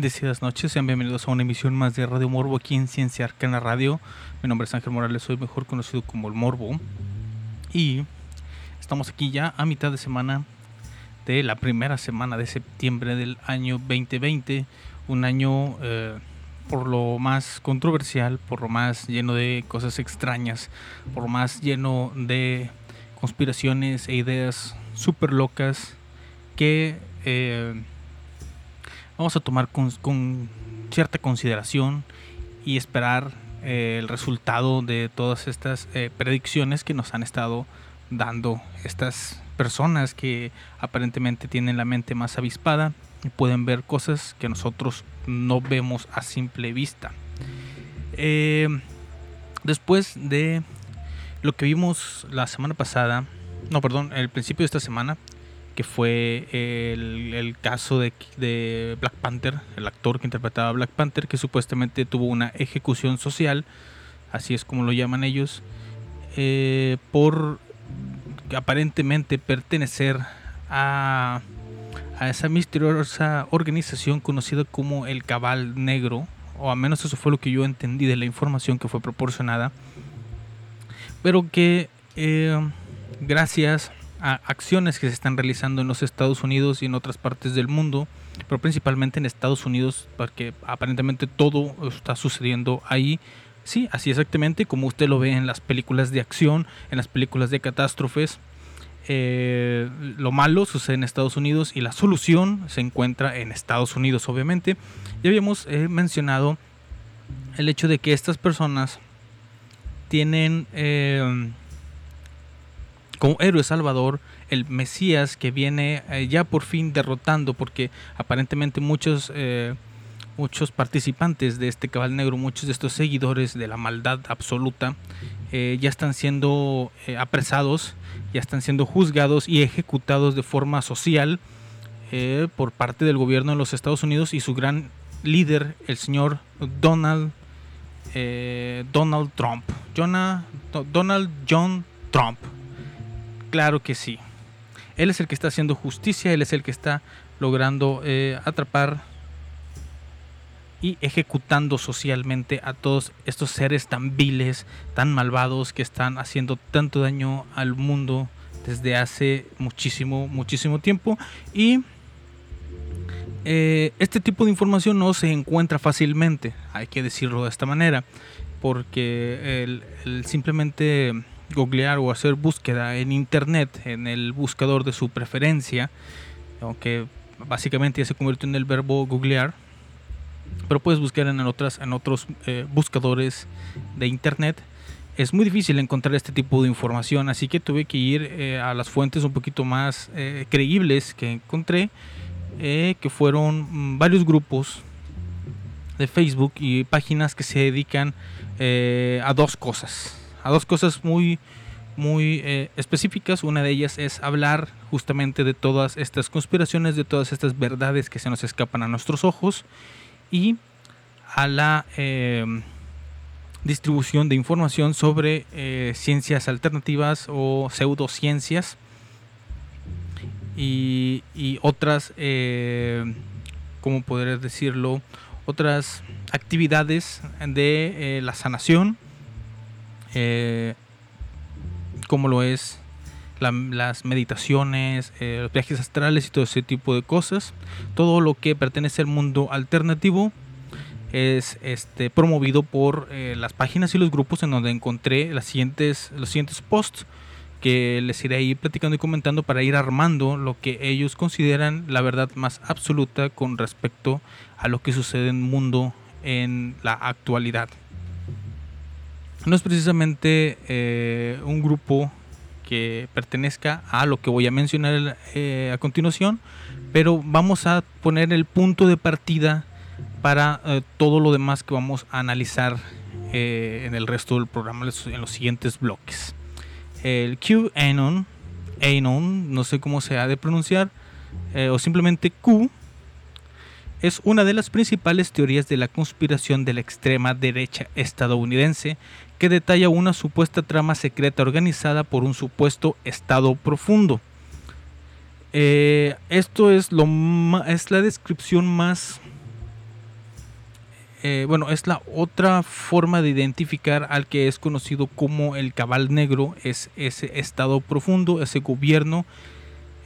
Bendecidas noches, sean bienvenidos a una emisión más de Radio Morbo aquí en Ciencia Arcana Radio. Mi nombre es Ángel Morales, soy mejor conocido como el Morbo. Y estamos aquí ya a mitad de semana de la primera semana de septiembre del año 2020. Un año eh, por lo más controversial, por lo más lleno de cosas extrañas, por lo más lleno de conspiraciones e ideas súper locas que... Eh, vamos a tomar con, cierta consideración y esperar eh, el resultado de todas estas eh, predicciones que nos han estado dando estas personas que aparentemente tienen la mente más avispada y pueden ver cosas que nosotros no vemos a simple vista. Eh, después de lo que vimos la semana pasada, no, perdón, el principio de esta semana, que fue el, caso de, Black Panther, el actor que interpretaba a Black Panther, que supuestamente tuvo una ejecución social, así es como lo llaman ellos, eh, por aparentemente pertenecer a, esa misteriosa organización conocida como el Cabal Negro, o al menos eso fue lo que yo entendí de la información que fue proporcionada, pero que eh, gracias acciones que se están realizando en los Estados Unidos y en otras partes del mundo, pero principalmente en Estados Unidos, porque aparentemente todo está sucediendo ahí. Sí, así exactamente como usted lo ve en las películas de acción, en las películas de catástrofes. eh, lo malo sucede en Estados Unidos y la solución se encuentra en Estados Unidos, obviamente. Ya habíamos eh, mencionado el hecho de que estas personas tienen eh, como héroe salvador el Mesías que viene ya por fin derrotando, porque aparentemente muchos muchos participantes de este cabal negro, muchos de estos seguidores de la maldad absoluta, eh, ya están siendo eh, apresados, ya están siendo juzgados y ejecutados de forma social eh, por parte del gobierno de los Estados Unidos y su gran líder, el señor Donald, Donald Trump. Donald John Trump. Claro que sí. Él es el que está haciendo justicia, él es el que está logrando atrapar y ejecutando socialmente a todos estos seres tan viles, tan malvados que están haciendo tanto daño al mundo desde hace muchísimo, muchísimo tiempo. Y eh, este tipo de información no se encuentra fácilmente, hay que decirlo de esta manera, porque simplemente googlear o hacer búsqueda en internet, en el buscador de su preferencia, aunque básicamente ya se convirtió en el verbo googlear, pero puedes buscar en, otras, en otros eh, buscadores de internet. Es muy difícil encontrar este tipo de información, así que tuve que ir eh, a las fuentes un poquito más eh, creíbles que encontré, que fueron mm, varios grupos de Facebook y páginas que se dedican a dos cosas, a dos cosas muy, muy específicas. Una de ellas es hablar justamente de todas estas conspiraciones, de todas estas verdades que se nos escapan a nuestros ojos y a la eh, distribución de información sobre eh, ciencias alternativas o pseudociencias y, y otras, eh, ¿cómo poder decirlo? Otras actividades de la sanación, como lo es las meditaciones, eh, los viajes astrales y todo ese tipo de cosas. Todo lo que pertenece al mundo alternativo es este, promovido por eh, las páginas y los grupos en donde encontré las siguientes, los siguientes posts que les iré ahí platicando y comentando para ir armando lo que ellos consideran la verdad más absoluta con respecto a lo que sucede en el mundo en la actualidad. No es precisamente eh, un grupo que pertenezca a lo que voy a mencionar eh, a continuación, pero vamos a poner el punto de partida para eh, todo lo demás que vamos a analizar en el resto del programa, en los siguientes bloques. El QAnon, Anon, no sé cómo se ha de pronunciar, o simplemente Q, es una de las principales teorías de la conspiración de la extrema derecha estadounidense que detalla una supuesta trama secreta organizada por un supuesto Estado profundo. Eh, esto es, lo es la descripción más... Eh, bueno, es la otra forma de identificar al que es conocido como el cabal negro, es ese Estado profundo, ese gobierno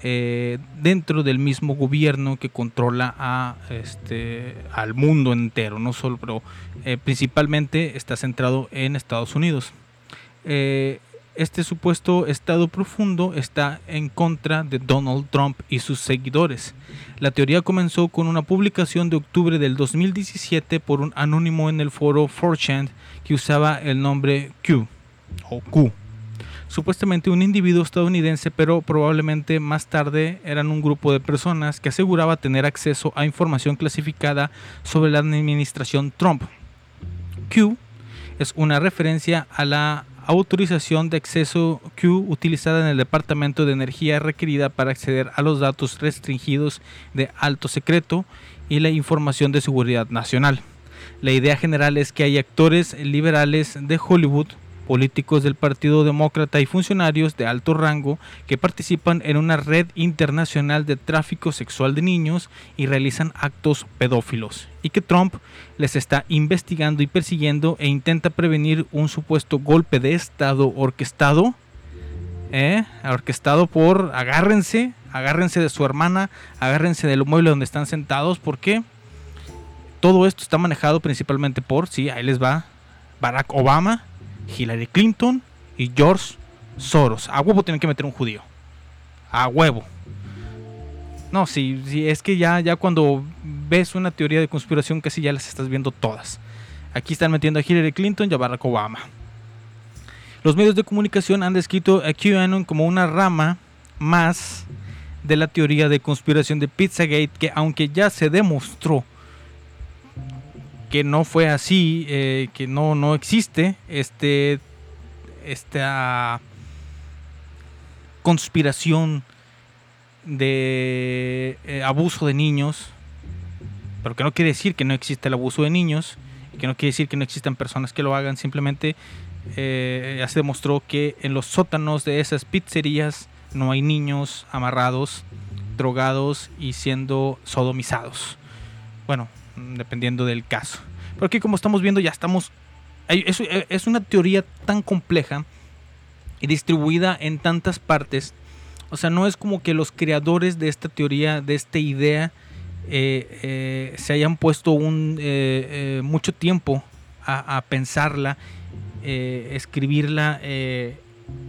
eh, dentro del mismo gobierno que controla este, al mundo entero, no solo, pero eh, principalmente está centrado en Estados Unidos. Eh, este supuesto estado profundo está en contra de Donald Trump y sus seguidores. La teoría comenzó con una publicación de octubre del 2017 por un anónimo en el foro 4chan que usaba el nombre Q o Q supuestamente un individuo estadounidense, pero probablemente más tarde eran un grupo de personas que aseguraba tener acceso a información clasificada sobre la administración Trump. Q es una referencia a la autorización de acceso Q utilizada en el Departamento de Energía requerida para acceder a los datos restringidos de alto secreto y la información de seguridad nacional. La idea general es que hay actores liberales de Hollywood políticos del Partido Demócrata y funcionarios de alto rango que participan en una red internacional de tráfico sexual de niños y realizan actos pedófilos, y que Trump les está investigando y persiguiendo e intenta prevenir un supuesto golpe de Estado orquestado, ¿eh? orquestado por, agárrense, agárrense de su hermana, agárrense del mueble donde están sentados, porque todo esto está manejado principalmente por, sí, ahí les va, Barack Obama, Hillary Clinton y George Soros. A huevo tienen que meter un judío. a huevo. No, sí, sí, es que ya, ya cuando ves una teoría de conspiración casi ya las estás viendo todas. Aquí están metiendo a Hillary Clinton y a Barack Obama. Los medios de comunicación han descrito a QAnon como una rama más de la teoría de conspiración de Pizzagate, que aunque ya se demostró que no fue así, eh, que no, no existe este, esta conspiración de eh, abuso de niños, pero que no quiere decir que no existe el abuso de niños, que no quiere decir que no existan personas que lo hagan, simplemente eh, ya se demostró que en los sótanos de esas pizzerías no hay niños amarrados, drogados y siendo sodomizados. Bueno, dependiendo del caso. Porque como estamos viendo ya estamos... Es, una teoría tan compleja y distribuida en tantas partes. O sea, no es como que los creadores de esta teoría, de esta idea, eh, eh, se hayan puesto un, eh, mucho tiempo a, a pensarla, escribirla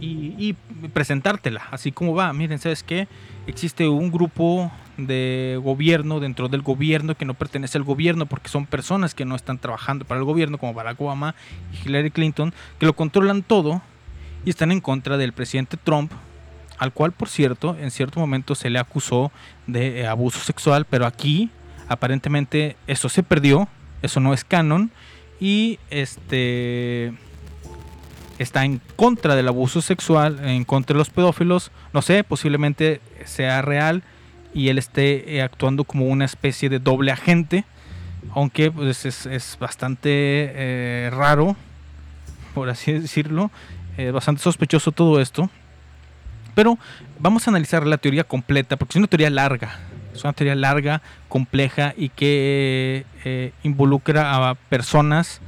y, y, presentártela, así como va. Miren, ¿sabes qué? Existe un grupo de gobierno dentro del gobierno que no pertenece al gobierno porque son personas que no están trabajando para el gobierno, como Barack Obama y Hillary Clinton, que lo controlan todo y están en contra del presidente Trump, al cual, por cierto, en cierto momento se le acusó de abuso sexual, pero aquí aparentemente eso se perdió, eso no es canon y este está en contra del abuso sexual, en contra de los pedófilos, no sé, posiblemente sea real y él esté eh, actuando como una especie de doble agente, aunque pues, es, bastante eh, raro, por así decirlo, es bastante sospechoso todo esto. Pero vamos a analizar la teoría completa, porque es una teoría larga, es una teoría larga, compleja y que eh, involucra a personas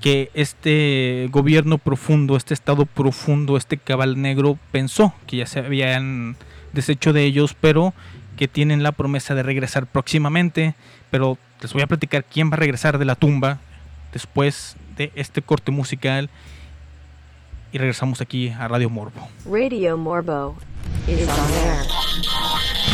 que este gobierno profundo, este estado profundo, este cabal negro pensó que ya se habían deshecho de ellos, pero que tienen la promesa de regresar próximamente. Pero les voy a platicar quién va a regresar de la tumba después de este corte musical. Y regresamos aquí a Radio Morbo. Radio Morbo is on.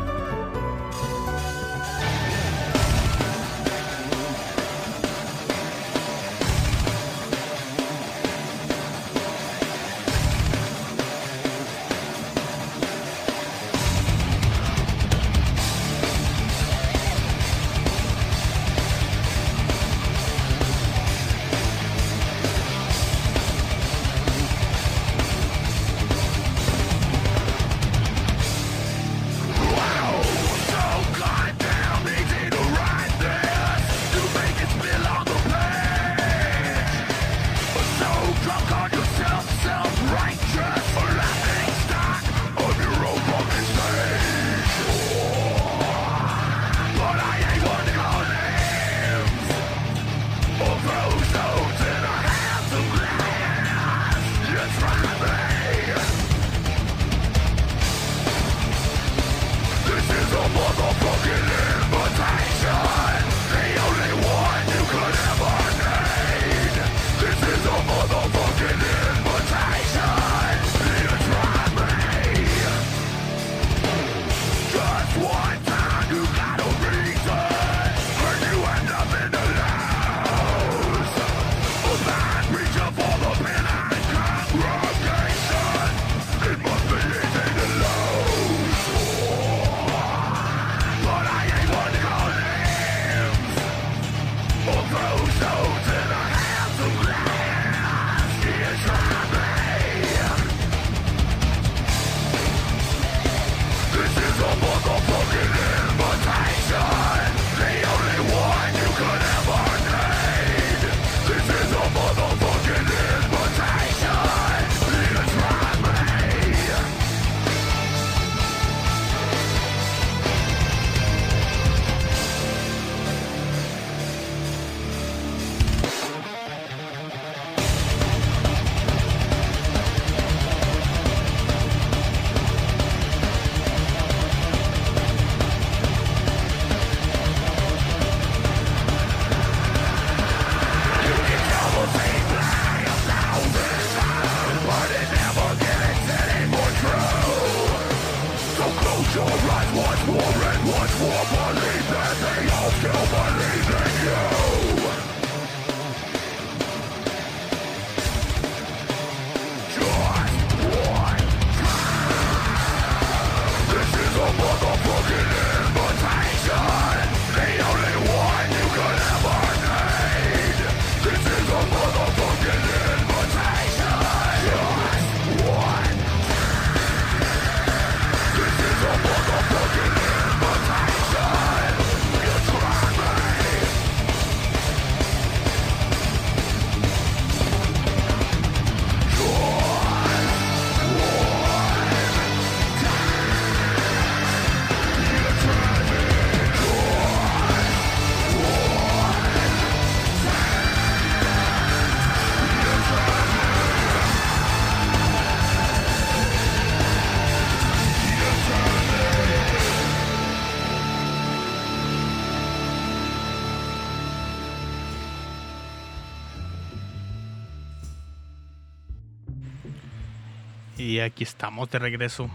aquí estamos de regreso.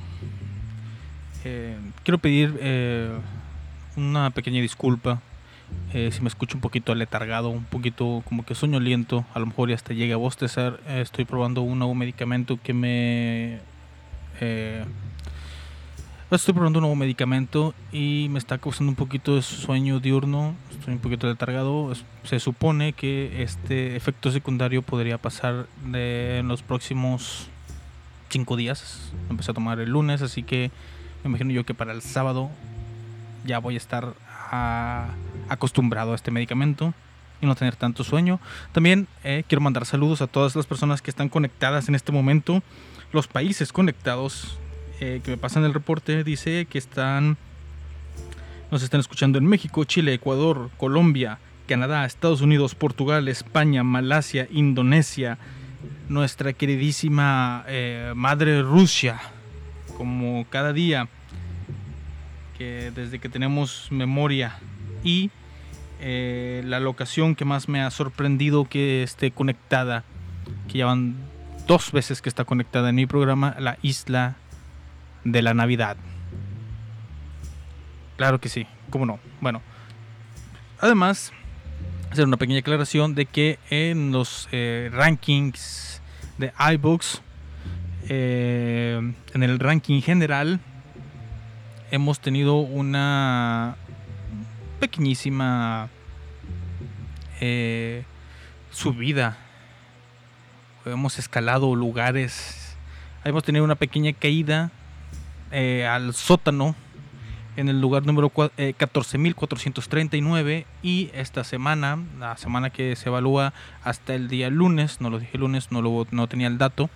Eh, quiero pedir eh, una pequeña disculpa eh, si me escucho un poquito aletargado, un poquito como que sueño lento, a lo mejor ya hasta llega a bostezar. Estoy probando un nuevo medicamento que me... estoy probando un nuevo medicamento y me está causando un poquito de sueño diurno. Estoy un poquito letargado. Es- Se supone que este efecto secundario podría pasar en los próximos cinco días. Empecé a tomar el lunes, así que me imagino yo que para el sábado ya voy a estar ah, acostumbrado a este medicamento y no tener tanto sueño. También eh, quiero mandar saludos a todas las personas que están conectadas en este momento. Los países conectados eh, que me pasan el reporte dice que están nos están escuchando en México, Chile, Ecuador, Colombia, Canadá, Estados Unidos, Portugal, España, Malasia, Indonesia, nuestra queridísima eh, madre Rusia, como cada día, que desde que tenemos memoria y eh, la locación que más me ha sorprendido que esté conectada, que ya van dos veces que está conectada en mi programa, la isla de la Navidad. Claro que sí, cómo no. Bueno, además, hacer una pequeña aclaración de que en los eh, rankings de iBooks, eh, en el ranking general, hemos tenido una pequeñísima eh, subida. Hemos escalado lugares. Hemos tenido una pequeña caída al sótano en el lugar número cua- eh, 14.439 y esta semana, la semana que se evalúa hasta el día lunes, no lo dije lunes, no, lo, no tenía el dato,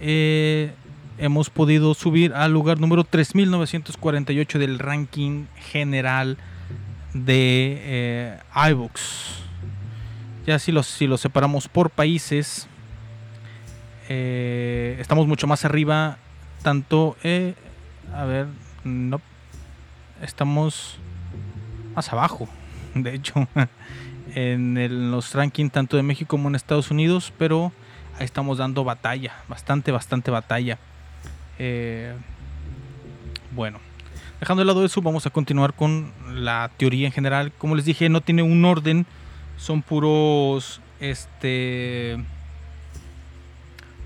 eh, hemos podido subir al lugar número 3.948 del ranking general de eh. Ya si los, si los separamos por países, eh, estamos mucho más arriba, tanto, a ver, no, estamos más abajo, de hecho, en los rankings tanto de México como en Estados Unidos, pero ahí estamos dando batalla, bastante, bastante batalla. Eh, bueno, dejando de lado eso, vamos a continuar con la teoría en general. Como les dije, no tiene un orden, son puros este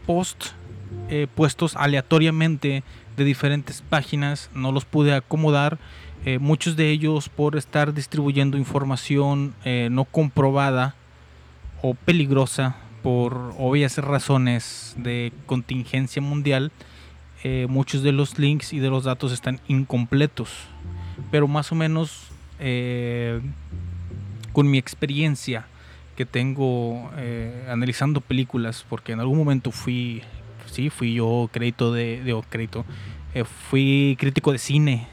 post eh, puestos aleatoriamente de diferentes páginas. No los pude acomodar. eh, muchos de ellos por estar distribuyendo información eh, no comprobada o peligrosa por obvias razones de contingencia mundial. eh, muchos de los links y de los datos están incompletos. Pero más o menos eh, con mi experiencia que tengo analizando películas, porque en algún momento fui, fui yo crédito de, crédito, eh, fui crítico de cine,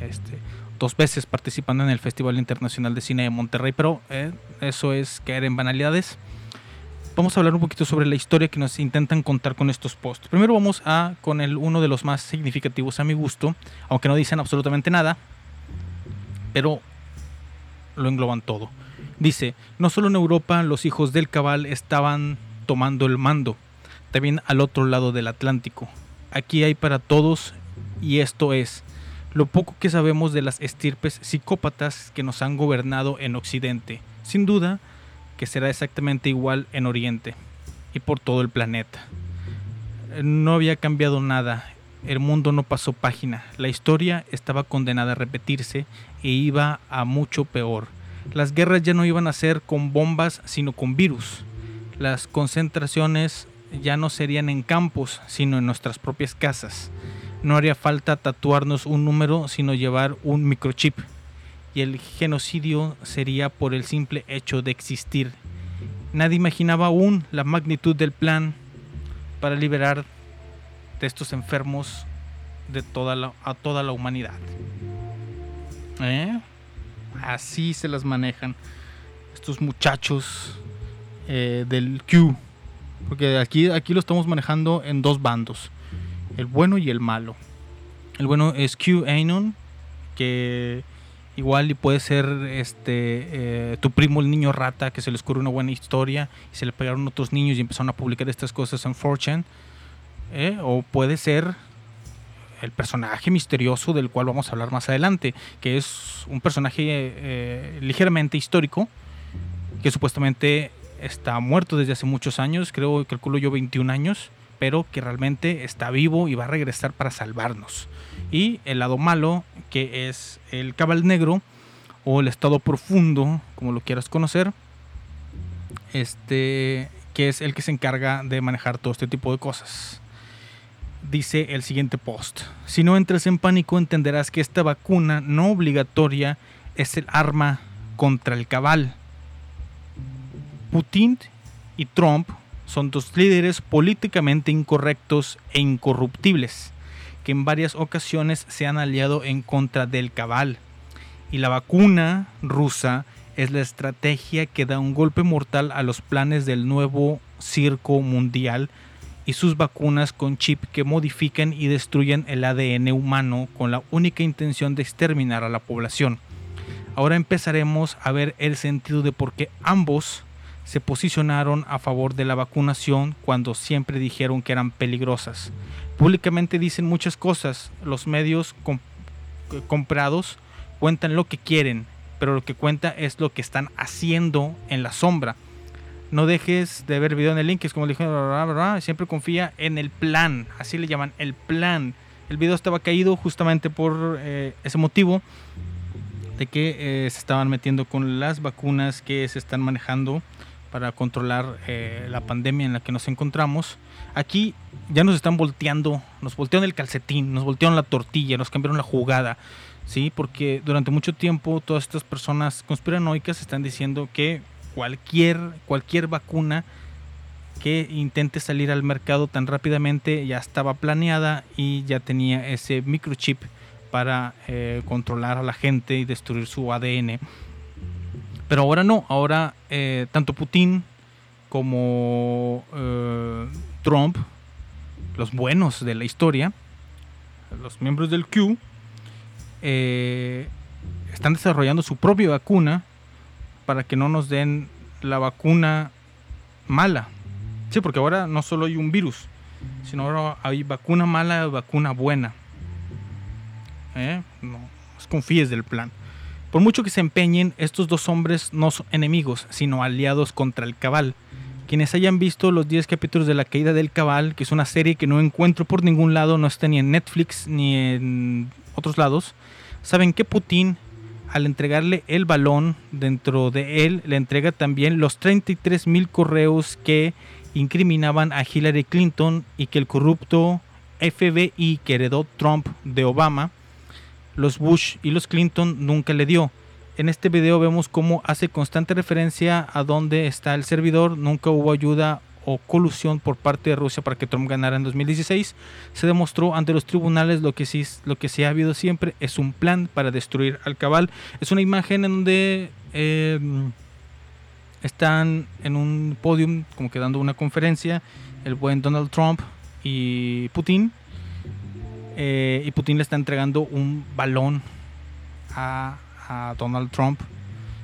este, dos veces participando en el Festival Internacional de Cine de Monterrey, pero eh, eso es caer en banalidades. Vamos a hablar un poquito sobre la historia que nos intentan contar con estos posts. Primero vamos a con el uno de los más significativos a mi gusto, aunque no dicen absolutamente nada, pero lo engloban todo. Dice, no solo en Europa los hijos del cabal estaban tomando el mando, también al otro lado del Atlántico. Aquí hay para todos y esto es lo poco que sabemos de las estirpes psicópatas que nos han gobernado en Occidente. Sin duda que será exactamente igual en Oriente y por todo el planeta. No había cambiado nada, el mundo no pasó página, la historia estaba condenada a repetirse e iba a mucho peor. Las guerras ya no iban a ser con bombas, sino con virus. Las concentraciones ya no serían en campos, sino en nuestras propias casas. No haría falta tatuarnos un número, sino llevar un microchip. Y el genocidio sería por el simple hecho de existir. Nadie imaginaba aún la magnitud del plan para liberar de estos enfermos de toda la, a toda la humanidad. ¿Eh? Así se las manejan estos muchachos eh, del Q. Porque aquí, aquí lo estamos manejando en dos bandos. El bueno y el malo. El bueno es Q Anon, que igual puede ser este eh, tu primo el niño rata, que se le ocurrió una buena historia y se le pegaron otros niños y empezaron a publicar estas cosas en 4chan. ¿eh? O puede ser el personaje misterioso del cual vamos a hablar más adelante, que es un personaje eh, ligeramente histórico, que supuestamente está muerto desde hace muchos años, creo, calculo yo 21 años, pero que realmente está vivo y va a regresar para salvarnos. Y el lado malo, que es el cabal negro, o el estado profundo, como lo quieras conocer, este, que es el que se encarga de manejar todo este tipo de cosas dice el siguiente post. Si no entras en pánico entenderás que esta vacuna no obligatoria es el arma contra el cabal. Putin y Trump son dos líderes políticamente incorrectos e incorruptibles que en varias ocasiones se han aliado en contra del cabal. Y la vacuna rusa es la estrategia que da un golpe mortal a los planes del nuevo circo mundial y sus vacunas con chip que modifican y destruyen el ADN humano con la única intención de exterminar a la población. Ahora empezaremos a ver el sentido de por qué ambos se posicionaron a favor de la vacunación cuando siempre dijeron que eran peligrosas. Públicamente dicen muchas cosas, los medios eh, comprados cuentan lo que quieren, pero lo que cuenta es lo que están haciendo en la sombra. No dejes de ver video en el link, es como le dije, siempre confía en el plan, así le llaman, el plan. El video estaba caído justamente por eh, ese motivo de que eh, se estaban metiendo con las vacunas que se están manejando para controlar eh, la pandemia en la que nos encontramos. Aquí ya nos están volteando, nos voltearon el calcetín, nos voltearon la tortilla, nos cambiaron la jugada, ¿sí? Porque durante mucho tiempo todas estas personas conspiranoicas están diciendo que cualquier, cualquier vacuna que intente salir al mercado tan rápidamente ya estaba planeada y ya tenía ese microchip para eh, controlar a la gente y destruir su ADN. Pero ahora no, ahora eh, tanto Putin como eh, Trump, los buenos de la historia, los miembros del Q, eh, están desarrollando su propia vacuna para que no nos den la vacuna mala. Sí, porque ahora no solo hay un virus, sino ahora hay vacuna mala y vacuna buena. No confíes del plan. Por mucho que se empeñen, estos dos hombres no son enemigos, sino aliados contra el cabal. Quienes hayan visto los 10 capítulos de La Caída del Cabal, que es una serie que no encuentro por ningún lado, no está ni en Netflix ni en otros lados, saben que Putin, al entregarle el balón dentro de él, le entrega también los 33 mil correos que incriminaban a Hillary Clinton y que el corrupto FBI que heredó Trump de Obama, los Bush y los Clinton nunca le dio. En este video vemos cómo hace constante referencia a dónde está el servidor, nunca hubo ayuda o colusión por parte de Rusia para que Trump ganara en 2016. Se demostró ante los tribunales lo que sí, lo que sí ha habido siempre es un plan para destruir al cabal. Es una imagen en donde eh, están en un podium como que dando una conferencia el buen Donald Trump y Putin. Eh, y Putin le está entregando un balón a, Donald Trump,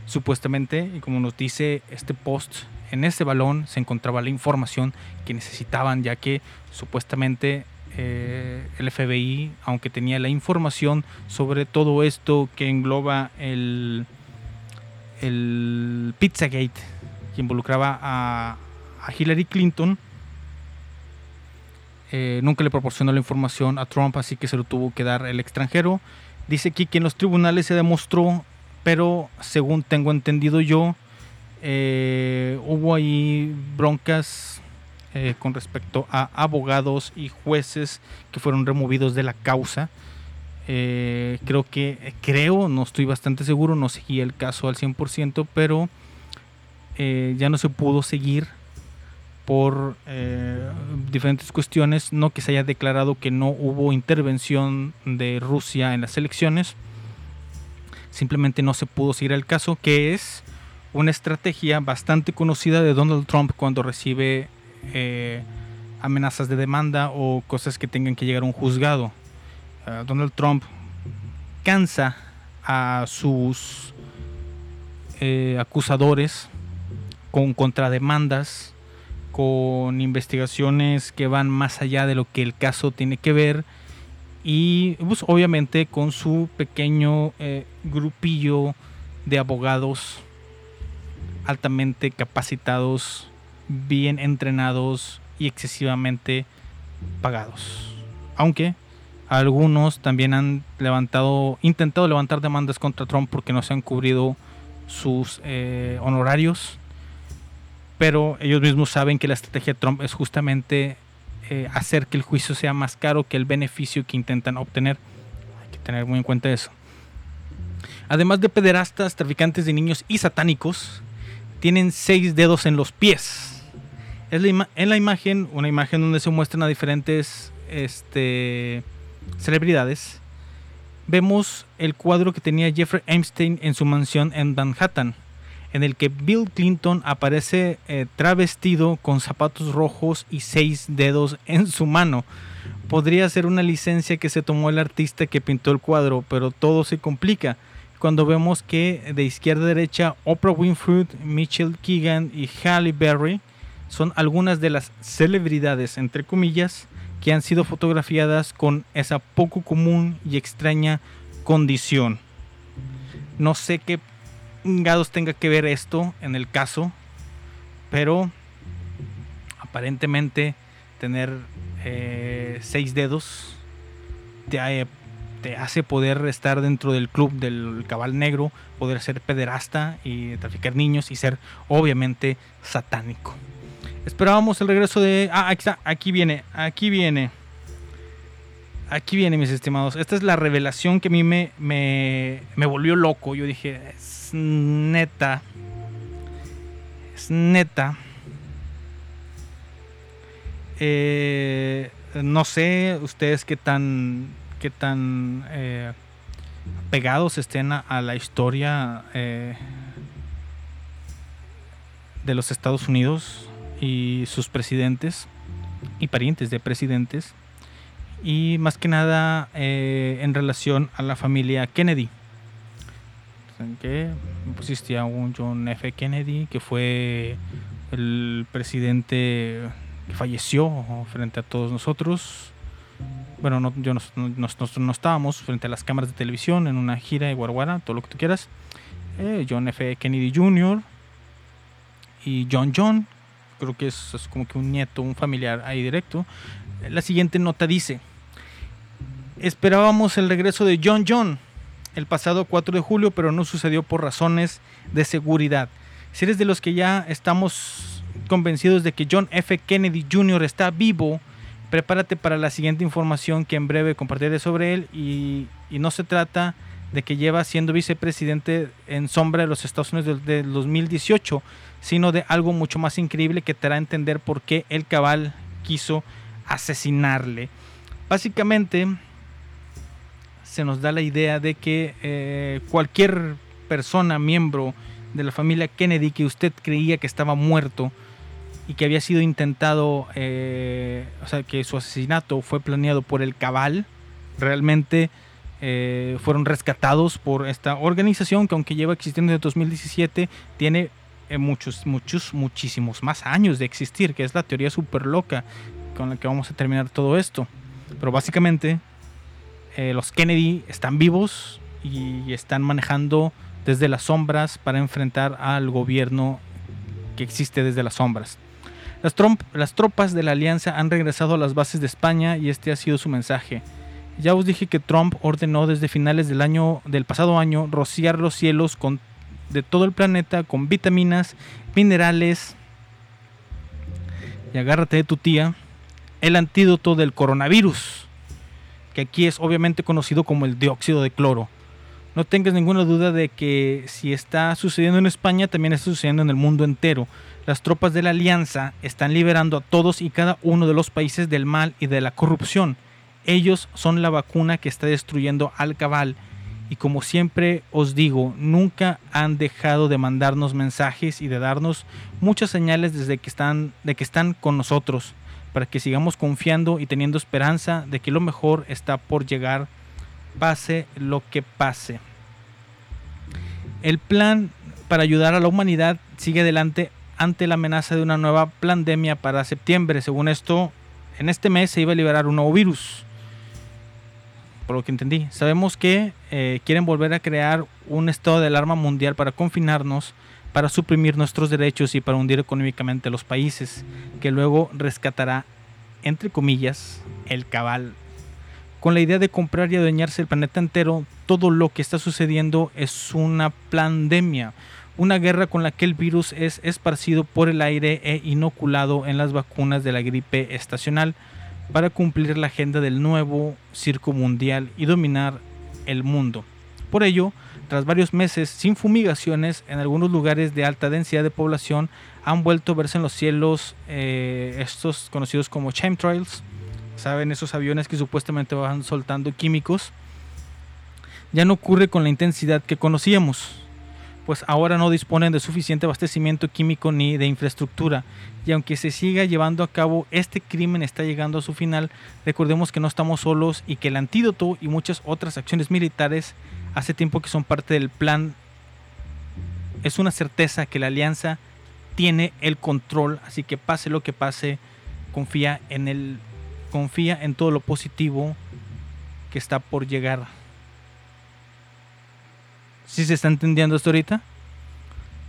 supuestamente, y como nos dice este post, en ese balón se encontraba la información que necesitaban, ya que supuestamente eh, el FBI, aunque tenía la información sobre todo esto que engloba el, Pizzagate, que involucraba a Hillary Clinton, eh, nunca le proporcionó la información a Trump, así que se lo tuvo que dar el extranjero. Dice aquí que en los tribunales se demostró, pero según tengo entendido yo, eh, hubo ahí broncas eh, con respecto a abogados y jueces que fueron removidos de la causa. Creo que, creo, no estoy bastante seguro, no seguí el caso al 100%, pero ya no se pudo seguir por eh, diferentes cuestiones, no que se haya declarado que no hubo intervención de Rusia en las elecciones, simplemente no se pudo seguir el caso, que es una estrategia bastante conocida de Donald Trump cuando recibe eh, amenazas de demanda o cosas que tengan que llegar a un juzgado. Uh, Donald Trump cansa a sus eh, acusadores con contrademandas con investigaciones que van más allá de lo que el caso tiene que ver y pues, obviamente con su pequeño eh, grupillo de abogados altamente capacitados, bien entrenados y excesivamente pagados. Aunque algunos también han levantado, intentado levantar demandas contra Trump porque no se han cubrido sus eh, honorarios pero ellos mismos saben que la estrategia de Trump es justamente eh, hacer que el juicio sea más caro que el beneficio que intentan obtener. Hay que tener muy en cuenta eso. Además de pederastas, traficantes de niños y satánicos, tienen seis dedos en los pies. Es la en la imagen, una imagen donde se muestran a diferentes este, celebridades, vemos el cuadro que tenía Jeffrey Epstein en su mansión en Manhattan en el que Bill Clinton aparece eh, travestido con zapatos rojos y seis dedos en su mano. Podría ser una licencia que se tomó el artista que pintó el cuadro, pero todo se complica. cuando vemos que de izquierda a derecha Oprah Winfrey, Mitchell Keegan y Halle Berry son algunas de las celebridades, entre comillas, que han sido fotografiadas con esa poco común y extraña condición. No sé qué gados tenga que ver esto en el caso, pero aparentemente tener eh, seis dedos te, eh, te hace poder estar dentro del club del cabal negro, poder ser pederasta y traficar niños y ser obviamente satánico. Esperábamos el regreso de... Ah, aquí viene, aquí viene. Aquí viene, mis estimados. Esta es la revelación que a mí me, me, me volvió loco. Yo dije, es neta. Es neta. Eh, no sé ustedes qué tan qué tan eh, pegados estén a, la historia eh, de los Estados Unidos y sus presidentes y parientes de presidentes y más que nada eh, en relación a la familia Kennedy que existía un John F. Kennedy que fue el presidente que falleció frente a todos nosotros bueno, no, yo no, no- nosotros no estábamos frente a las cámaras de televisión en una gira de Guaraguara, todo lo que tú quieras. Eh, John F. Kennedy Jr. y John John, creo que es, es como que un nieto, un familiar ahí directo. La siguiente nota dice, esperábamos el regreso de John John el pasado 4 de julio, pero no sucedió por razones de seguridad. Si eres de los que ya estamos convencidos de que John F. Kennedy Jr. está vivo, prepárate para la siguiente información que en breve compartiré sobre él y, y no se trata de que lleva siendo vicepresidente en sombra de los Estados Unidos del, del 2018, sino de algo mucho más increíble que te hará entender por qué el cabal quiso asesinarle. Básicamente se nos da la idea de que eh, cualquier persona, miembro de la familia Kennedy que usted creía que estaba muerto, y que había sido intentado, eh, o sea, que su asesinato fue planeado por el Cabal, realmente eh, fueron rescatados por esta organización que aunque lleva existiendo desde 2017, tiene muchos, muchos, muchísimos más años de existir, que es la teoría súper loca con la que vamos a terminar todo esto. Pero básicamente eh, los Kennedy están vivos y están manejando desde las sombras para enfrentar al gobierno que existe desde las sombras. Las, las tropas de la alianza han regresado a las bases de España y este ha sido su mensaje. Ya os dije que Trump ordenó desde finales del año del pasado año rociar los cielos de todo el planeta con vitaminas, minerales y agárrate de tu tía, el antídoto del coronavirus, que aquí es obviamente conocido como el dióxido de cloro. No tengas ninguna duda de que si está sucediendo en España, también está sucediendo en el mundo entero. Las tropas de la Alianza están liberando a todos y cada uno de los países del mal y de la corrupción. Ellos son la vacuna que está destruyendo al cabal. Y como siempre os digo, nunca han dejado de mandarnos mensajes y de darnos muchas señales desde que están, de que están con nosotros, para que sigamos confiando y teniendo esperanza de que lo mejor está por llegar, pase lo que pase. El plan para ayudar a la humanidad sigue adelante ante la amenaza de una nueva pandemia para septiembre. Según esto, en este mes se iba a liberar un nuevo virus. Por lo que entendí. Sabemos que eh, quieren volver a crear un estado de alarma mundial para confinarnos, para suprimir nuestros derechos y para hundir económicamente a los países, que luego rescatará, entre comillas, el cabal. Con la idea de comprar y adueñarse el planeta entero, todo lo que está sucediendo es una pandemia, una guerra con la que el virus es esparcido por el aire e inoculado en las vacunas de la gripe estacional para cumplir la agenda del nuevo circo mundial y dominar el mundo. Por ello, tras varios meses sin fumigaciones, en algunos lugares de alta densidad de población han vuelto a verse en los cielos eh, estos conocidos como chemtrails, saben esos aviones que supuestamente van soltando químicos. Ya no ocurre con la intensidad que conocíamos pues ahora no disponen de suficiente abastecimiento químico ni de infraestructura. Y aunque se siga llevando a cabo, este crimen está llegando a su final. Recordemos que no estamos solos y que el antídoto y muchas otras acciones militares hace tiempo que son parte del plan. Es una certeza que la alianza tiene el control, así que pase lo que pase, confía en el confía en todo lo positivo que está por llegar. ¿Sí se está entendiendo esto ahorita?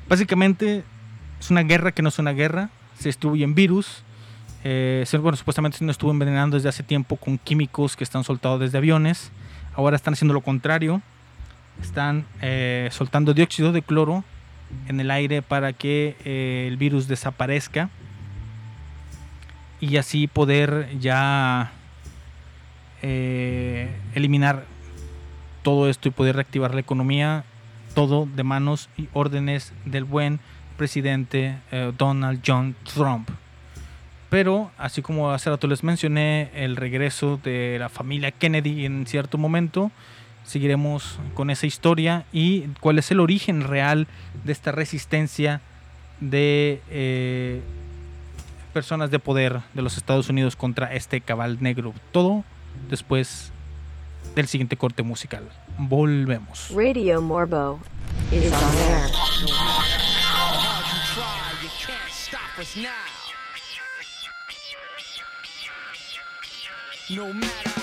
Básicamente es una guerra que no es una guerra, se distribuyen virus. Eh, bueno, supuestamente se nos estuvo envenenando desde hace tiempo con químicos que están soltados desde aviones. Ahora están haciendo lo contrario. Están eh, soltando dióxido de cloro en el aire para que eh, el virus desaparezca y así poder ya eh, eliminar todo esto y poder reactivar la economía, todo de manos y órdenes del buen presidente Donald John Trump. Pero, así como hace rato les mencioné, el regreso de la familia Kennedy en cierto momento, seguiremos con esa historia y cuál es el origen real de esta resistencia de eh, personas de poder de los Estados Unidos contra este cabal negro. Todo después del siguiente corte musical. Volvemos. Radio Morbo is on air. hard you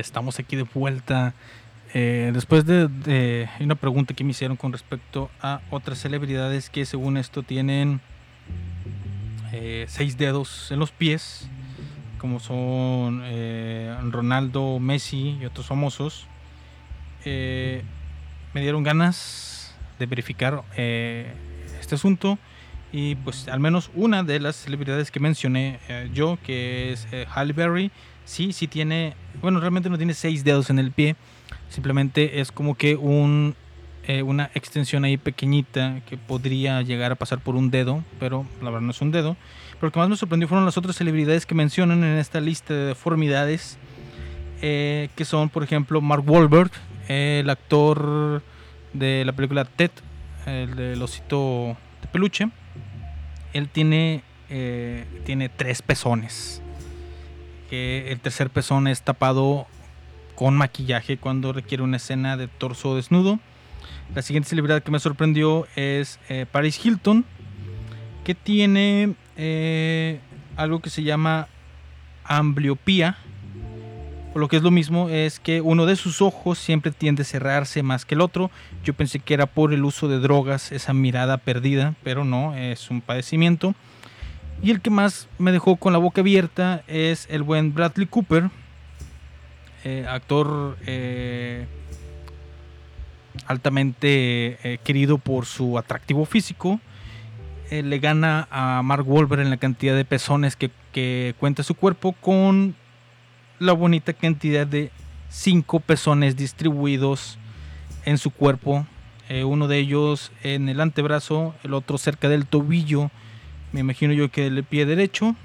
estamos aquí de vuelta. eh, después de, una pregunta que me hicieron con respecto a otras celebridades que según esto tienen eh, seis dedos en los pies, como son eh, Ronaldo, Messi y otros famosos, me dieron ganas de verificar este asunto y pues al menos una de las celebridades que mencioné eh, yo, que es eh, Halle Berry, sí, sí tiene, bueno, realmente no tiene seis dedos en el pie, simplemente es como que un, eh, una extensión ahí pequeñita que podría llegar a pasar por un dedo, pero la verdad no es un dedo. Pero lo que más me sorprendió fueron las otras celebridades que mencionan en esta lista de deformidades, eh, que son, por ejemplo, Mark Wahlberg, el actor de la película Ted, el del osito de peluche. Él tiene, eh, tiene tres pezones. El tercer pezón es tapado con maquillaje cuando requiere una escena de torso desnudo. La siguiente celebridad que me sorprendió es eh, Paris Hilton, que tiene eh, algo que se llama ambliopía. Lo que es lo mismo es que uno de sus ojos siempre tiende a cerrarse más que el otro. Yo pensé que era por el uso de drogas, esa mirada perdida, pero no, es un padecimiento. Y el que más me dejó con la boca abierta es el buen Bradley Cooper, eh, actor eh, altamente eh, querido por su atractivo físico. Le gana a Mark Wahlberg en la cantidad de pezones que, que cuenta su cuerpo con la bonita cantidad de cinco pezones distribuidos en su cuerpo. Eh, uno de ellos en el antebrazo, el otro cerca del tobillo, me imagino yo que del pie derecho.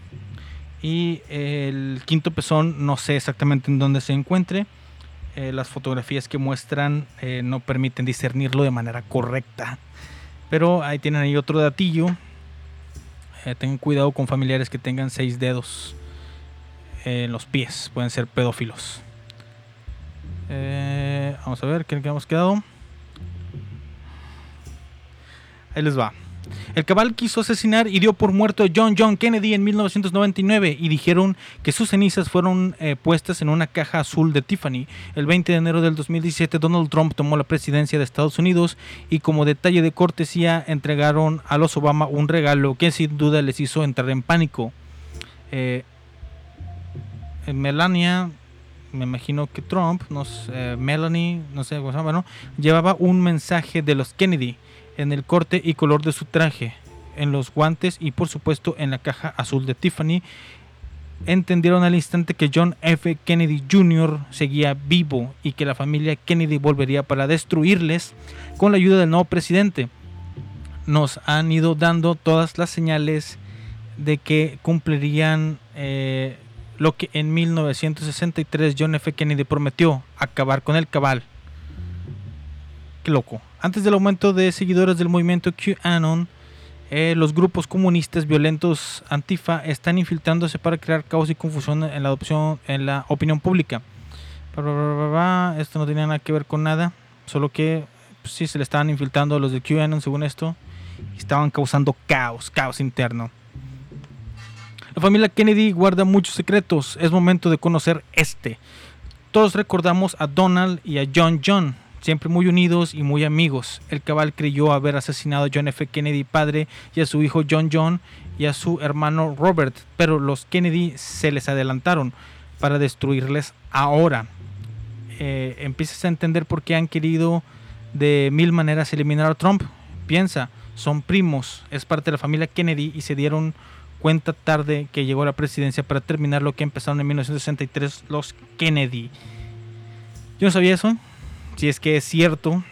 Y el quinto pezón, no sé exactamente en dónde se encuentre. Eh, las fotografías que muestran eh, no permiten discernirlo de manera correcta. Pero ahí tienen ahí otro datillo. Tengan cuidado con familiares que tengan seis dedos en los pies. Pueden ser pedófilos. Eh, vamos a ver qué qué hemos quedado. Ahí les va. El cabal quiso asesinar y dio por muerto a John John Kennedy en 1999 y dijeron que sus cenizas fueron eh, puestas en una caja azul de Tiffany. El 20 de enero del 2017 Donald Trump tomó la presidencia de Estados Unidos y como detalle de cortesía entregaron a los Obama un regalo que sin duda les hizo entrar en pánico. Eh, eh, Melania, me imagino que Trump, no eh, Melanie, no sé cómo se llama, ¿no? llevaba un mensaje de los Kennedy en el corte y color de su traje, en los guantes y por supuesto en la caja azul de Tiffany. Entendieron al instante que John F. Kennedy Jr. seguía vivo y que la familia Kennedy volvería para destruirles con la ayuda del nuevo presidente. Nos han ido dando todas las señales de que cumplirían eh, lo que en 1963 John F. Kennedy prometió, acabar con el cabal. Qué loco. Antes del aumento de seguidores del movimiento QAnon, eh, los grupos comunistas violentos Antifa están infiltrándose para crear caos y confusión en la adopción, en la opinión pública. Esto no tenía nada que ver con nada, solo que pues, sí se le estaban infiltrando a los de QAnon según esto y estaban causando caos, caos interno. La familia Kennedy guarda muchos secretos. Es momento de conocer este. Todos recordamos a Donald y a John John, siempre muy unidos y muy amigos. El cabal creyó haber asesinado a John F. Kennedy padre y a su hijo John John y a su hermano Robert, pero los Kennedy se les adelantaron para destruirles ahora. Eh, empiezas a entender por qué han querido de mil maneras eliminar a Trump. Piensa, son primos, es parte de la familia Kennedy y se dieron cuenta tarde que llegó a la presidencia para terminar lo que empezaron en 1963 los Kennedy. Yo no sabía eso, si es que es cierto,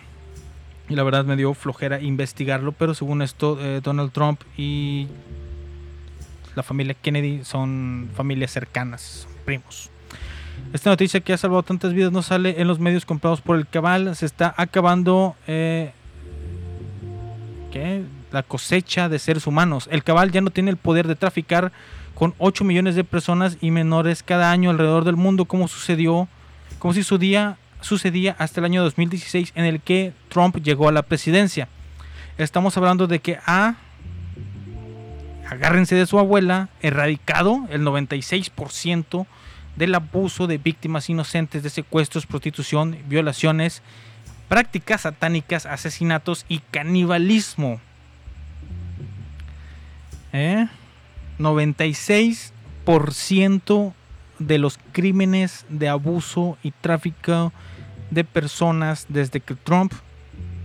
y la verdad me dio flojera investigarlo, pero según esto eh, Donald Trump y la familia Kennedy son familias cercanas, primos. Esta noticia que ha salvado tantas vidas no sale en los medios comprados por el cabal. Se está acabando eh, ¿qué? La cosecha de seres humanos. El cabal ya no tiene el poder de traficar con 8 millones de personas y menores cada año alrededor del mundo, como sucedió, como si su día sucedía hasta el año 2016 en el que Trump llegó a la presidencia. Estamos hablando de que ha, agárrense de su abuela, erradicado el 96% del abuso de víctimas inocentes de secuestros, prostitución, violaciones, prácticas satánicas, asesinatos y canibalismo. ¿Eh? 96% de los crímenes de abuso y tráfico de personas desde que Trump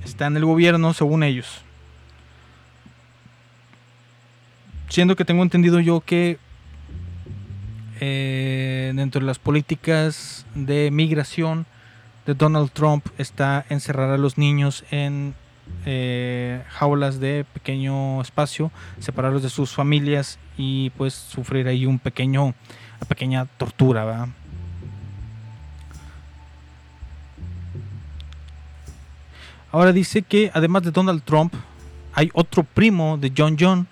está en el gobierno, según ellos. Siendo que tengo entendido yo que eh, dentro de las políticas de migración de Donald Trump está encerrar a los niños en eh, jaulas de pequeño espacio, separarlos de sus familias y pues sufrir ahí un pequeño, una pequeña tortura. Ahora dice que además de Donald Trump, hay otro primo de John John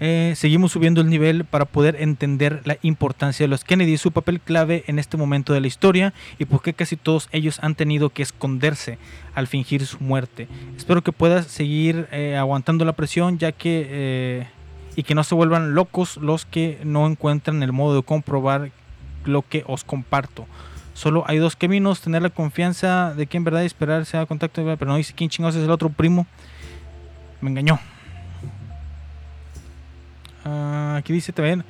eh, seguimos subiendo el nivel para poder entender la importancia de los Kennedy, su papel clave en este momento de la historia y por qué casi todos ellos han tenido que esconderse al fingir su muerte. Espero que puedas seguir eh, aguantando la presión ya que eh, y que no se vuelvan locos los que no encuentran el modo de comprobar lo que os comparto. Solo hay dos caminos, tener la confianza de que en verdad esperar sea contacto, pero no dice quién chingados es el otro primo. Me engañó. Ah, aquí dice también.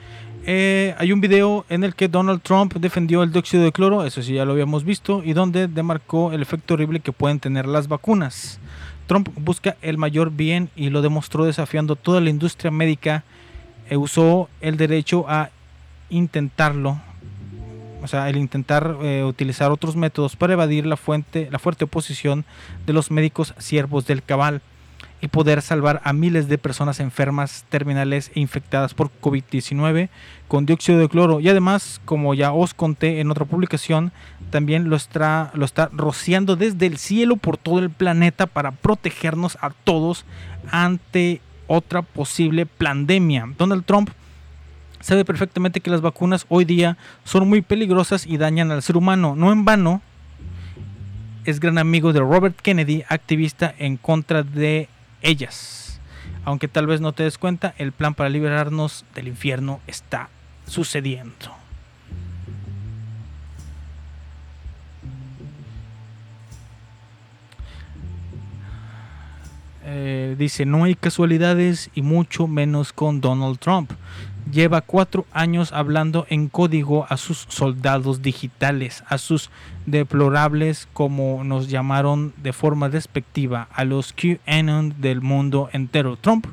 eh, hay un video en el que Donald Trump defendió el dióxido de cloro, eso sí ya lo habíamos visto, y donde demarcó el efecto horrible que pueden tener las vacunas. Trump busca el mayor bien y lo demostró desafiando toda la industria médica. e usó el derecho a intentarlo, o sea, el intentar eh, utilizar otros métodos para evadir la, fuente, la fuerte oposición de los médicos siervos del cabal y poder salvar a miles de personas enfermas, terminales e infectadas por COVID-19 con dióxido de cloro. Y además, como ya os conté en otra publicación, también lo está, lo está rociando desde el cielo por todo el planeta para protegernos a todos ante otra posible pandemia. Donald Trump sabe perfectamente que las vacunas hoy día son muy peligrosas y dañan al ser humano. No en vano, es gran amigo de Robert Kennedy, activista en contra de ellas. Aunque tal vez no te des cuenta, el plan para liberarnos del infierno está sucediendo. Eh, dice, no hay casualidades y mucho menos con Donald Trump. Lleva cuatro años hablando en código a sus soldados digitales, a sus deplorables, como nos llamaron de forma despectiva, a los QAnon del mundo entero. Trump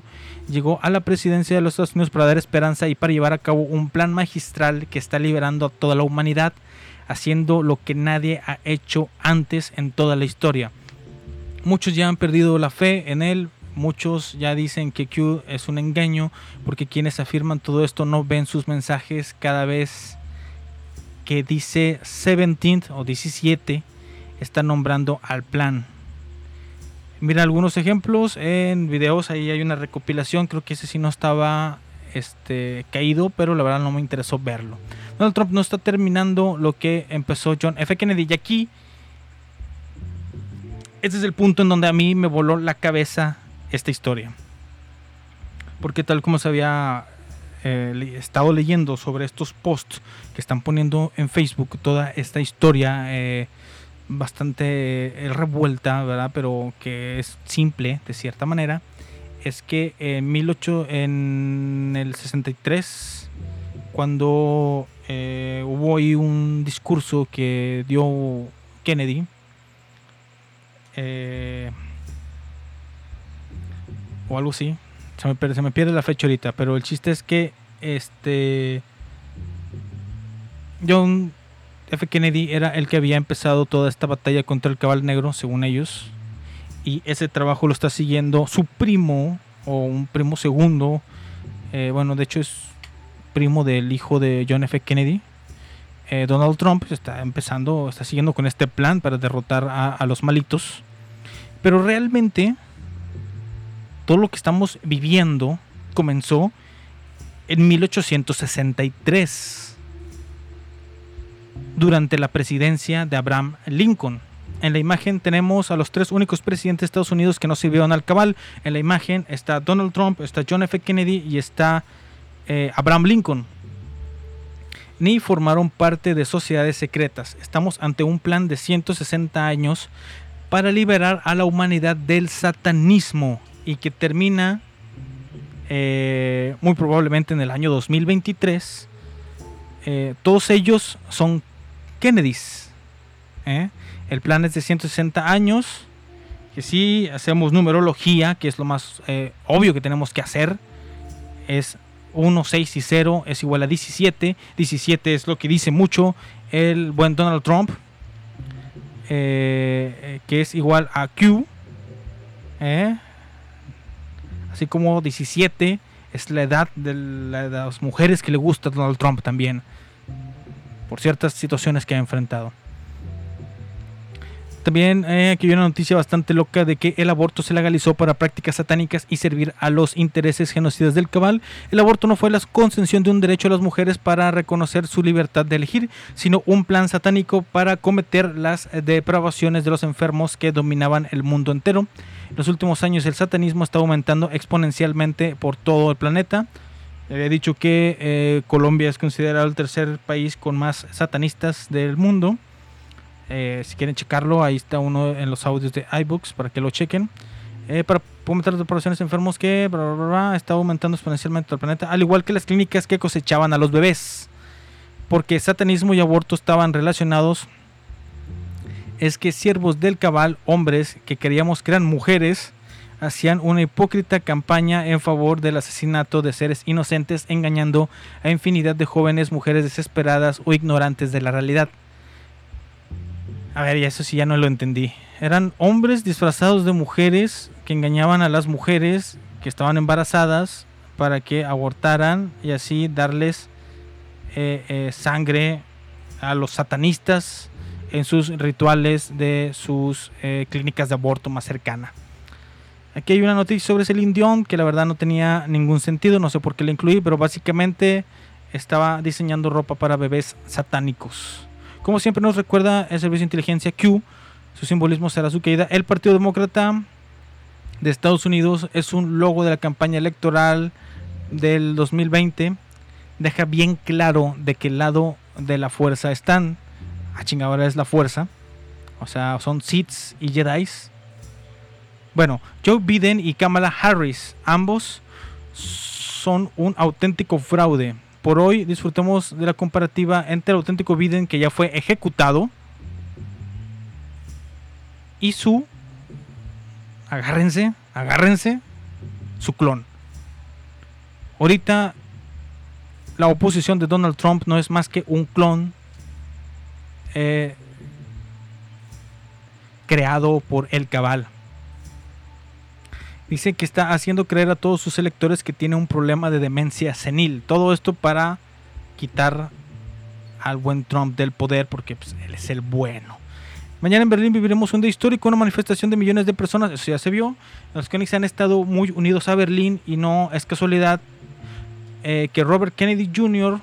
llegó a la presidencia de los Estados Unidos para dar esperanza y para llevar a cabo un plan magistral que está liberando a toda la humanidad, haciendo lo que nadie ha hecho antes en toda la historia. Muchos ya han perdido la fe en él, muchos ya dicen que Q es un engaño, porque quienes afirman todo esto no ven sus mensajes cada vez que dice 17 o 17 está nombrando al plan. Mira algunos ejemplos en videos, ahí hay una recopilación, creo que ese sí no estaba este, caído, pero la verdad no me interesó verlo. Donald Trump no está terminando lo que empezó John F. Kennedy y aquí este es el punto en donde a mí me voló la cabeza esta historia. Porque tal como se había eh, estado leyendo sobre estos posts que están poniendo en Facebook, toda esta historia eh, bastante eh, revuelta, ¿verdad? Pero que es simple de cierta manera, es que en 18, en el 63, cuando hubo un discurso que dio Kennedy, eh, o algo así. Se me, pierde, la fecha ahorita, pero el chiste es que este John F. Kennedy era el que había empezado toda esta batalla contra el cabal negro, según ellos. Y ese trabajo lo está siguiendo su primo, o un primo segundo. eh, bueno, de hecho es primo del hijo de John F. Kennedy. Eh, Donald Trump está empezando, está siguiendo con este plan para derrotar a los malitos. Pero realmente todo lo que estamos viviendo comenzó en 1863 durante la presidencia de Abraham Lincoln. En la imagen tenemos a los tres únicos presidentes de Estados Unidos que no sirvieron al cabal. En la imagen está Donald Trump, está John F. Kennedy y está eh, Abraham Lincoln. Ni formaron parte de sociedades secretas. Estamos ante un plan de 160 años para liberar a la humanidad del satanismo y que termina eh, muy probablemente en el año 2023. Eh, todos ellos son Kennedys. ¿eh? El plan es de 160 años. Que si hacemos numerología, que es lo más obvio que tenemos que hacer, es 1, 6 y 0 es igual a 17. 17 es lo que dice mucho el buen Donald Trump, que es igual a Q. ¿eh? Así como 17 es la edad de la- de las mujeres que le gusta Donald Trump también. Por ciertas situaciones que ha enfrentado. También eh, aquí hay una noticia bastante loca de que el aborto se legalizó para prácticas satánicas y servir a los intereses genocidas del cabal. El aborto no fue la concesión de un derecho a las mujeres para reconocer su libertad de elegir, sino un plan satánico para cometer las depravaciones de los enfermos que dominaban el mundo entero. En los últimos años el satanismo está aumentando exponencialmente por todo el planeta. Había dicho que eh, Colombia es considerado el tercer país con más satanistas del mundo. Eh, si quieren checarlo, ahí está uno en los audios de iBooks para que lo chequen. Eh, para fomentar las operaciones enfermos que está aumentando exponencialmente el planeta, al igual que las clínicas que cosechaban a los bebés. Porque satanismo y aborto estaban relacionados. Es que siervos del cabal, hombres que creíamos que eran mujeres, hacían una hipócrita campaña en favor del asesinato de seres inocentes, engañando a infinidad de jóvenes mujeres desesperadas o ignorantes de la realidad. A ver, ya eso sí ya no lo entendí. Eran hombres disfrazados de mujeres que engañaban a las mujeres que estaban embarazadas para que abortaran y así darles eh, eh, sangre a los satanistas en sus rituales de sus eh, clínicas de aborto más cercana. Aquí hay una noticia sobre Celine Dion que la verdad no tenía ningún sentido, no sé por qué la incluí, pero básicamente estaba diseñando ropa para bebés satánicos. Como siempre nos recuerda el Servicio de Inteligencia Q, su simbolismo será su caída. El Partido Demócrata de Estados Unidos es un logo de la campaña electoral del 2020. Deja bien claro de qué lado de la fuerza están. A chingadora es la fuerza. O sea, son Siths y Jedi's. Bueno, Joe Biden y Kamala Harris, ambos son un auténtico fraude. Por hoy disfrutemos de la comparativa entre el auténtico Biden que ya fue ejecutado y su, agárrense, agárrense, su clon. Ahorita la oposición de Donald Trump no es más que un clon eh, creado por el cabal. Dice que está haciendo creer a todos sus electores que tiene un problema de demencia senil. Todo esto para quitar al buen Trump del poder porque pues, él es el bueno. Mañana en Berlín viviremos un día histórico, una manifestación de millones de personas. Eso ya se vio. Los Koenigs han estado muy unidos a Berlín y no es casualidad eh, que Robert Kennedy Jr.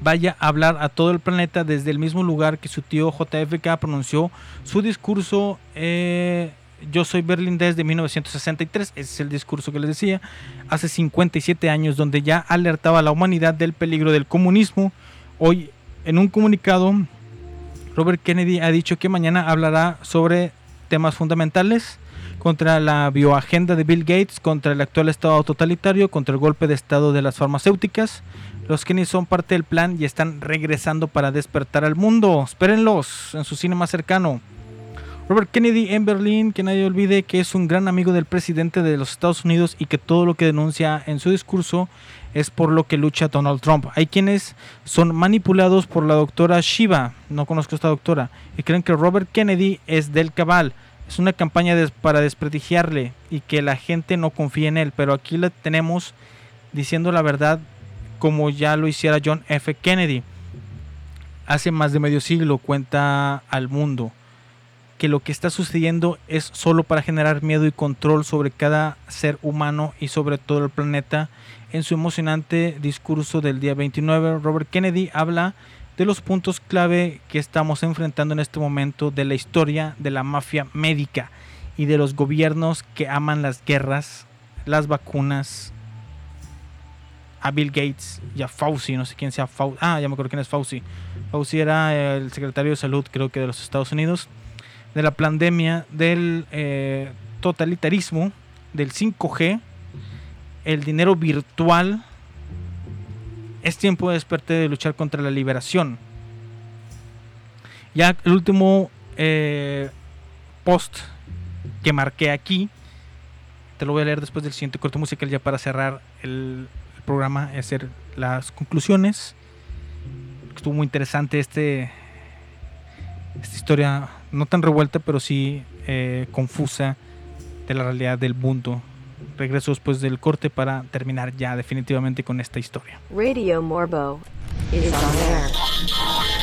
vaya a hablar a todo el planeta desde el mismo lugar que su tío JFK pronunció su discurso. eh, yo soy Berlín desde 1963, ese es el discurso que les decía, hace 57 años, donde ya alertaba a la humanidad del peligro del comunismo. Hoy, en un comunicado, Robert Kennedy ha dicho que mañana hablará sobre temas fundamentales contra la bioagenda de Bill Gates, contra el actual estado totalitario, contra el golpe de estado de las farmacéuticas. Los Kennedy son parte del plan y están regresando para despertar al mundo. Espérenlos en su cine más cercano. Robert Kennedy en Berlín, que nadie olvide que es un gran amigo del presidente de los Estados Unidos y que todo lo que denuncia en su discurso es por lo que lucha Donald Trump. Hay quienes son manipulados por la doctora Shiva, no conozco a esta doctora, y creen que Robert Kennedy es del cabal. Es una campaña para desprestigiarle y que la gente no confíe en él, pero aquí le tenemos diciendo la verdad como ya lo hiciera John F. Kennedy. Hace más de medio siglo cuenta al mundo que lo que está sucediendo es solo para generar miedo y control sobre cada ser humano y sobre todo el planeta. En su emocionante discurso del día 29, Robert Kennedy habla de los puntos clave que estamos enfrentando en este momento de la historia de la mafia médica y de los gobiernos que aman las guerras, las vacunas, a Bill Gates y a Fauci, no sé quién sea Fauci. Ah, ya me acuerdo quién es Fauci. Fauci era el secretario de salud, creo que de los Estados Unidos de la pandemia, del eh, totalitarismo, del 5G, el dinero virtual. Es tiempo de despertar de luchar contra la liberación. Ya el último eh, post que marqué aquí, te lo voy a leer después del siguiente corte musical ya para cerrar el, programa y hacer las conclusiones. Estuvo muy interesante este, esta historia no tan revuelta, pero sí eh, confusa de la realidad del mundo. Regreso después del corte para terminar ya definitivamente con esta historia. Radio Morbo is on air.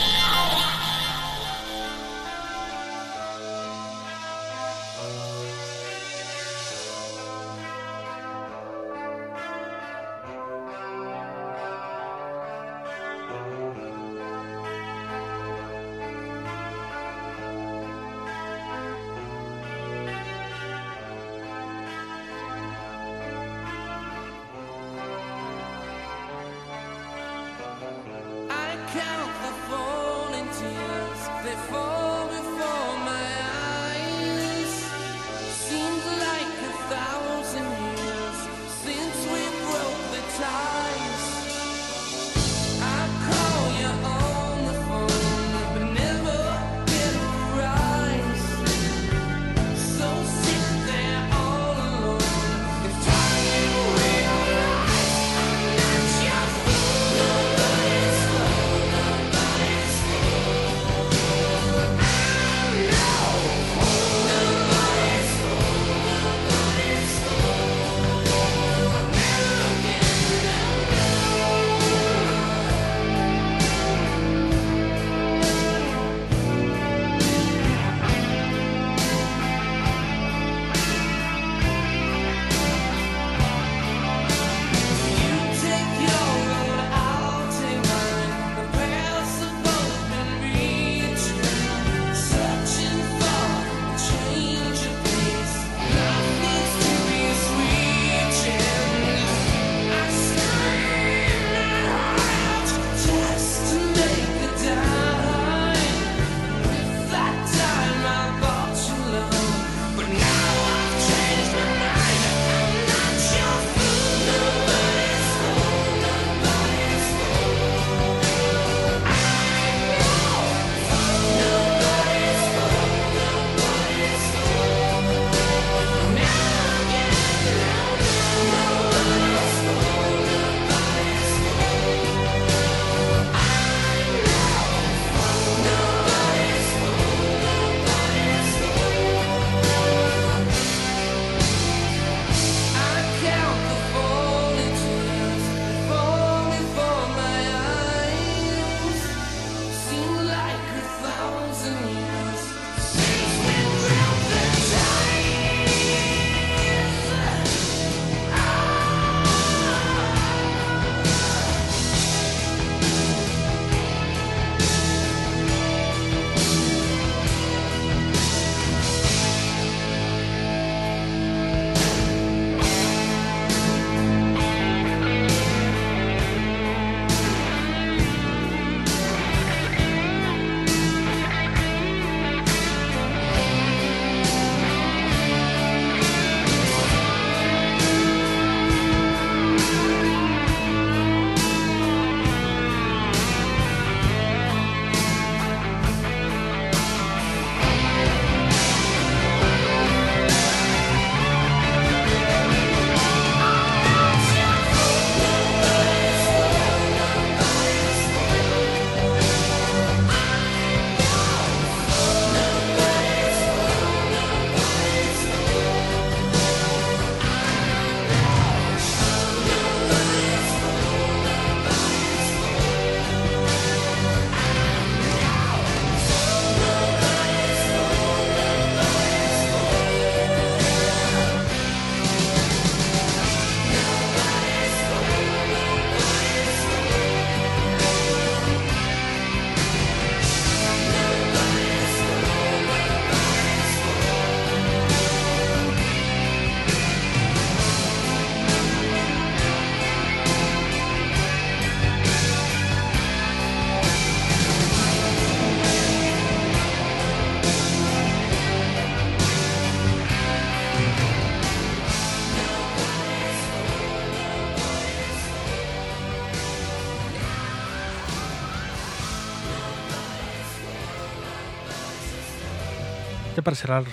Para cerrar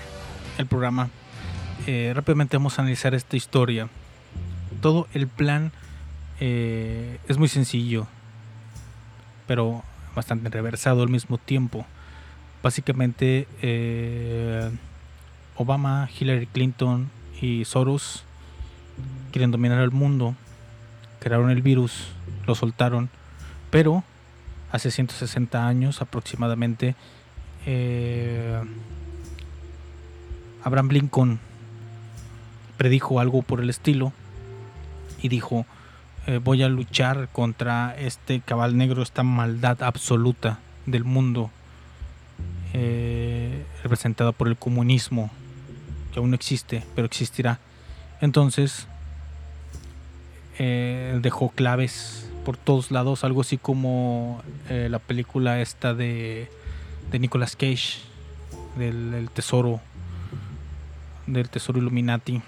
el programa, eh, rápidamente vamos a analizar esta historia. Todo el plan eh, es muy sencillo, pero bastante reversado al mismo tiempo. Básicamente, eh, Obama, Hillary Clinton y Soros quieren dominar el mundo, crearon el virus, lo soltaron, pero hace 160 años aproximadamente, eh, Abraham Lincoln predijo algo por el estilo y dijo, eh, voy a luchar contra este cabal negro, esta maldad absoluta del mundo, eh, representada por el comunismo, que aún no existe, pero existirá. Entonces, eh, dejó claves por todos lados, algo así como la película esta de de Nicolas Cage, del tesoro, del tesoro Illuminati.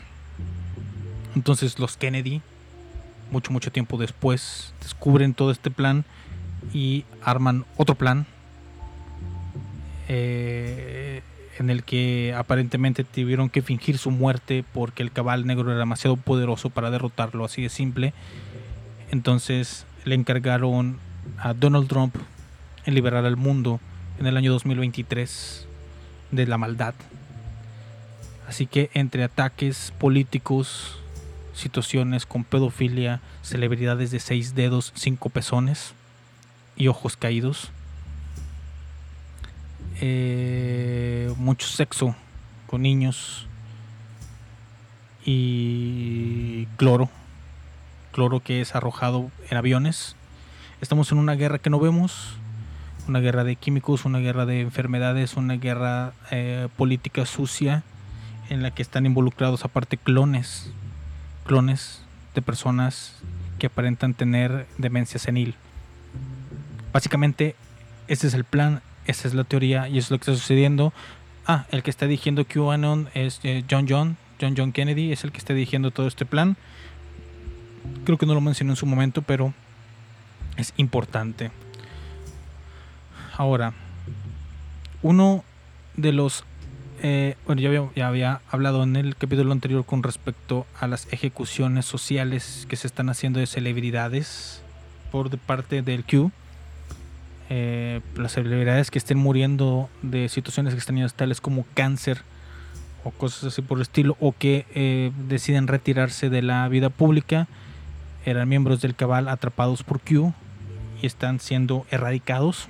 Entonces los Kennedy, mucho, mucho tiempo después, descubren todo este plan y arman otro plan eh, en el que aparentemente tuvieron que fingir su muerte porque el cabal negro era demasiado poderoso para derrotarlo, así de simple. Entonces le encargaron a Donald Trump en liberar al mundo en el año 2023 de la maldad. Así que entre ataques políticos, situaciones con pedofilia, celebridades de seis dedos, cinco pezones y ojos caídos, eh, mucho sexo con niños y cloro, cloro que es arrojado en aviones. Estamos en una guerra que no vemos, una guerra de químicos, una guerra de enfermedades, una guerra eh, política sucia en la que están involucrados aparte clones, clones de personas que aparentan tener demencia senil. Básicamente, ese es el plan, esa es la teoría y eso es lo que está sucediendo. Ah, el que está dirigiendo QAnon es eh, John John, John John Kennedy, es el que está dirigiendo todo este plan. Creo que no lo mencioné en su momento, pero es importante. Ahora, uno de los... eh, bueno, ya había, ya había hablado en el capítulo anterior con respecto a las ejecuciones sociales que se están haciendo de celebridades por de parte del Q. Eh, las celebridades que estén muriendo de situaciones extrañas tales como cáncer o cosas así por el estilo, o que eh, deciden retirarse de la vida pública, eran miembros del cabal atrapados por Q y están siendo erradicados.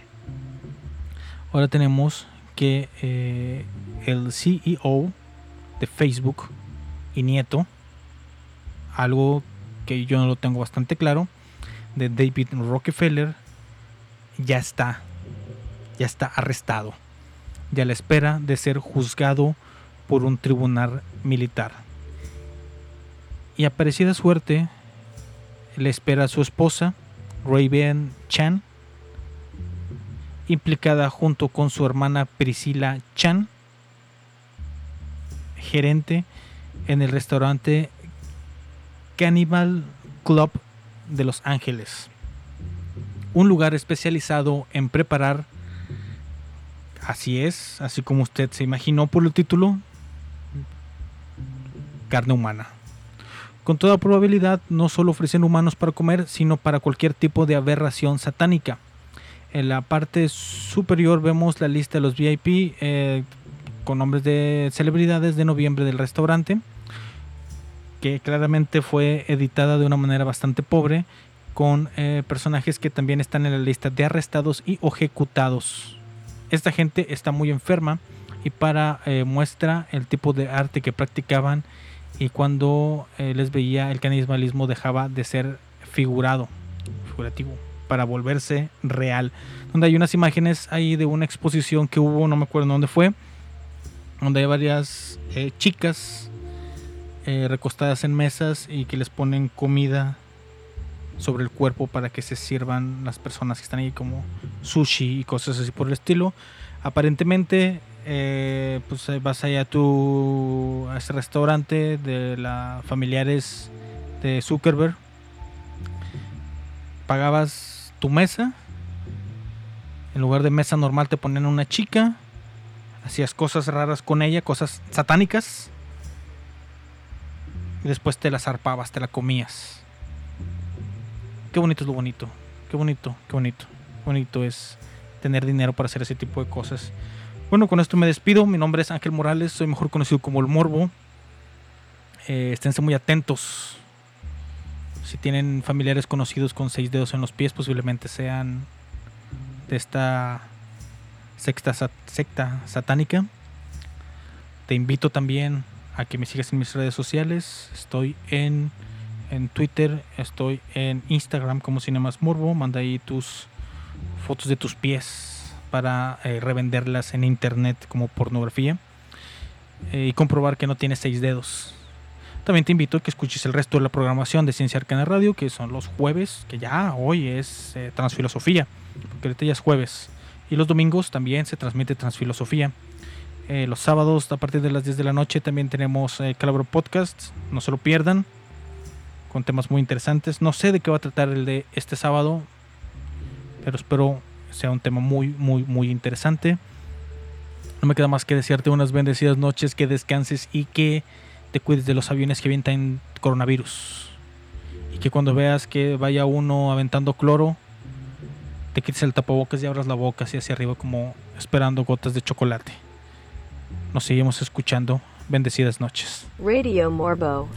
Ahora tenemos que eh, el CEO de Facebook y nieto, algo que yo no lo tengo bastante claro, de David Rockefeller, ya está, ya está arrestado, ya a la espera de ser juzgado por un tribunal militar. Y a parecida suerte le espera a su esposa, Raven Chan, implicada junto con su hermana Priscilla Chan, gerente en el restaurante Cannibal Club de Los Ángeles, un lugar especializado en preparar, así es, así como usted se imaginó por el título, carne humana. Con toda probabilidad no solo ofrecen humanos para comer, sino para cualquier tipo de aberración satánica. En la parte superior vemos la lista de los VIP eh, con nombres de celebridades de noviembre del restaurante, que claramente fue editada de una manera bastante pobre, con eh, personajes que también están en la lista de arrestados y ejecutados. Esta gente está muy enferma y para eh, muestra el tipo de arte que practicaban y cuando eh, les veía el canibalismo dejaba de ser figurado, figurativo, para volverse real. Donde hay unas imágenes ahí de una exposición que hubo, no me acuerdo dónde fue, donde hay varias eh, chicas eh, recostadas en mesas y que les ponen comida sobre el cuerpo para que se sirvan las personas que están ahí como sushi y cosas así por el estilo. Aparentemente eh, pues vas allá a a ese restaurante de la familiares de Zuckerberg pagabas tu mesa. En lugar de mesa normal te ponían una chica. Hacías cosas raras con ella cosas satánicas. Y después te la zarpabas te la comías. Qué bonito es lo bonito. Qué bonito qué bonito. Bonito es tener dinero para hacer ese tipo de cosas. Bueno, con esto me despido. Mi nombre es Ángel Morales, soy mejor conocido como El Morbo. Eh, esténse muy atentos. Si tienen familiares conocidos con seis dedos en los pies, posiblemente sean de esta secta, sat- secta satánica. Te invito también a que me sigas en mis redes sociales. Estoy en, en Twitter, estoy en Instagram como Cinemas Morbo. Manda ahí tus fotos de tus pies para eh, revenderlas en internet como pornografía eh, y comprobar que no tiene seis dedos. También te invito a que escuches el resto de la programación de Ciencia Arcana Radio, que son los jueves, que ya hoy es eh, Transfilosofía, porque ahorita ya es jueves. Y los domingos también se transmite Transfilosofía. Eh, los sábados a partir de las 10 de la noche también tenemos eh, Calabro Podcast. No se lo pierdan. Con temas muy interesantes. No sé de qué va a tratar el de este sábado. Pero espero sea un tema muy, muy, muy interesante. No me queda más que desearte unas bendecidas noches, que descanses y que te cuides de los aviones que avientan coronavirus. Y que cuando veas que vaya uno aventando cloro, te quites el tapabocas y abras la boca así hacia arriba como esperando gotas de chocolate. Nos seguimos escuchando. Bendecidas noches. Radio Morbo.